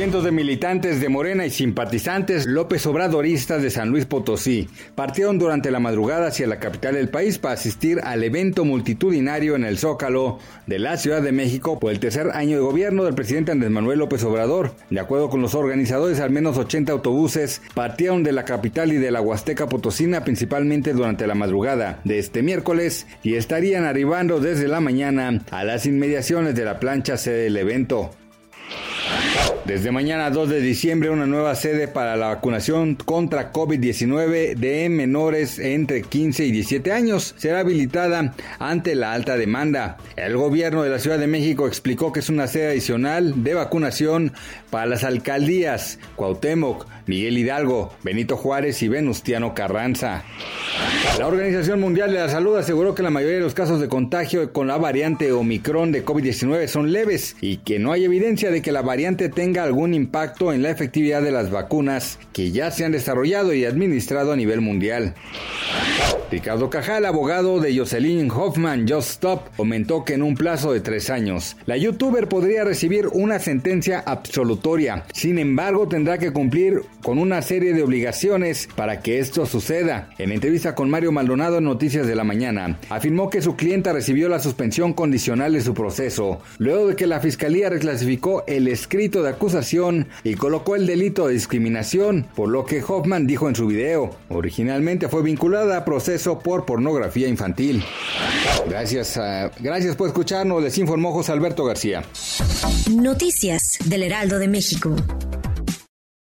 Cientos de militantes de Morena y simpatizantes López Obradoristas de San Luis Potosí partieron durante la madrugada hacia la capital del país para asistir al evento multitudinario en el Zócalo de la Ciudad de México por el tercer año de gobierno del presidente Andrés Manuel López Obrador. De acuerdo con los organizadores, al menos 80 autobuses partieron de la capital y de la Huasteca Potosina principalmente durante la madrugada de este miércoles y estarían arribando desde la mañana a las inmediaciones de la plancha sede del evento. Desde mañana 2 de diciembre, una nueva sede para la vacunación contra COVID-19 de menores entre 15 y 17 años será habilitada ante la alta demanda. El gobierno de la Ciudad de México explicó que es una sede adicional de vacunación para las alcaldías Cuauhtémoc, Miguel Hidalgo, Benito Juárez y Venustiano Carranza. La Organización Mundial de la Salud aseguró que la mayoría de los casos de contagio con la variante Omicron de COVID-19 son leves y que no hay evidencia de que la variante tenga algún impacto en la efectividad de las vacunas que ya se han desarrollado y administrado a nivel mundial. Ricardo Cajal, abogado de Jocelyn Hoffman Just Stop, comentó que en un plazo de tres años, la youtuber podría recibir una sentencia absolutoria. Sin embargo, tendrá que cumplir con una serie de obligaciones para que esto suceda. En entrevista con Mario Maldonado en Noticias de la Mañana, afirmó que su clienta recibió la suspensión condicional de su proceso, luego de que la fiscalía reclasificó el escrito de acusación y colocó el delito de discriminación, por lo que Hoffman dijo en su video. Originalmente fue vinculada a proceso por pornografía infantil. Gracias, uh, gracias por escucharnos, les informó José Alberto García. Noticias del Heraldo de México.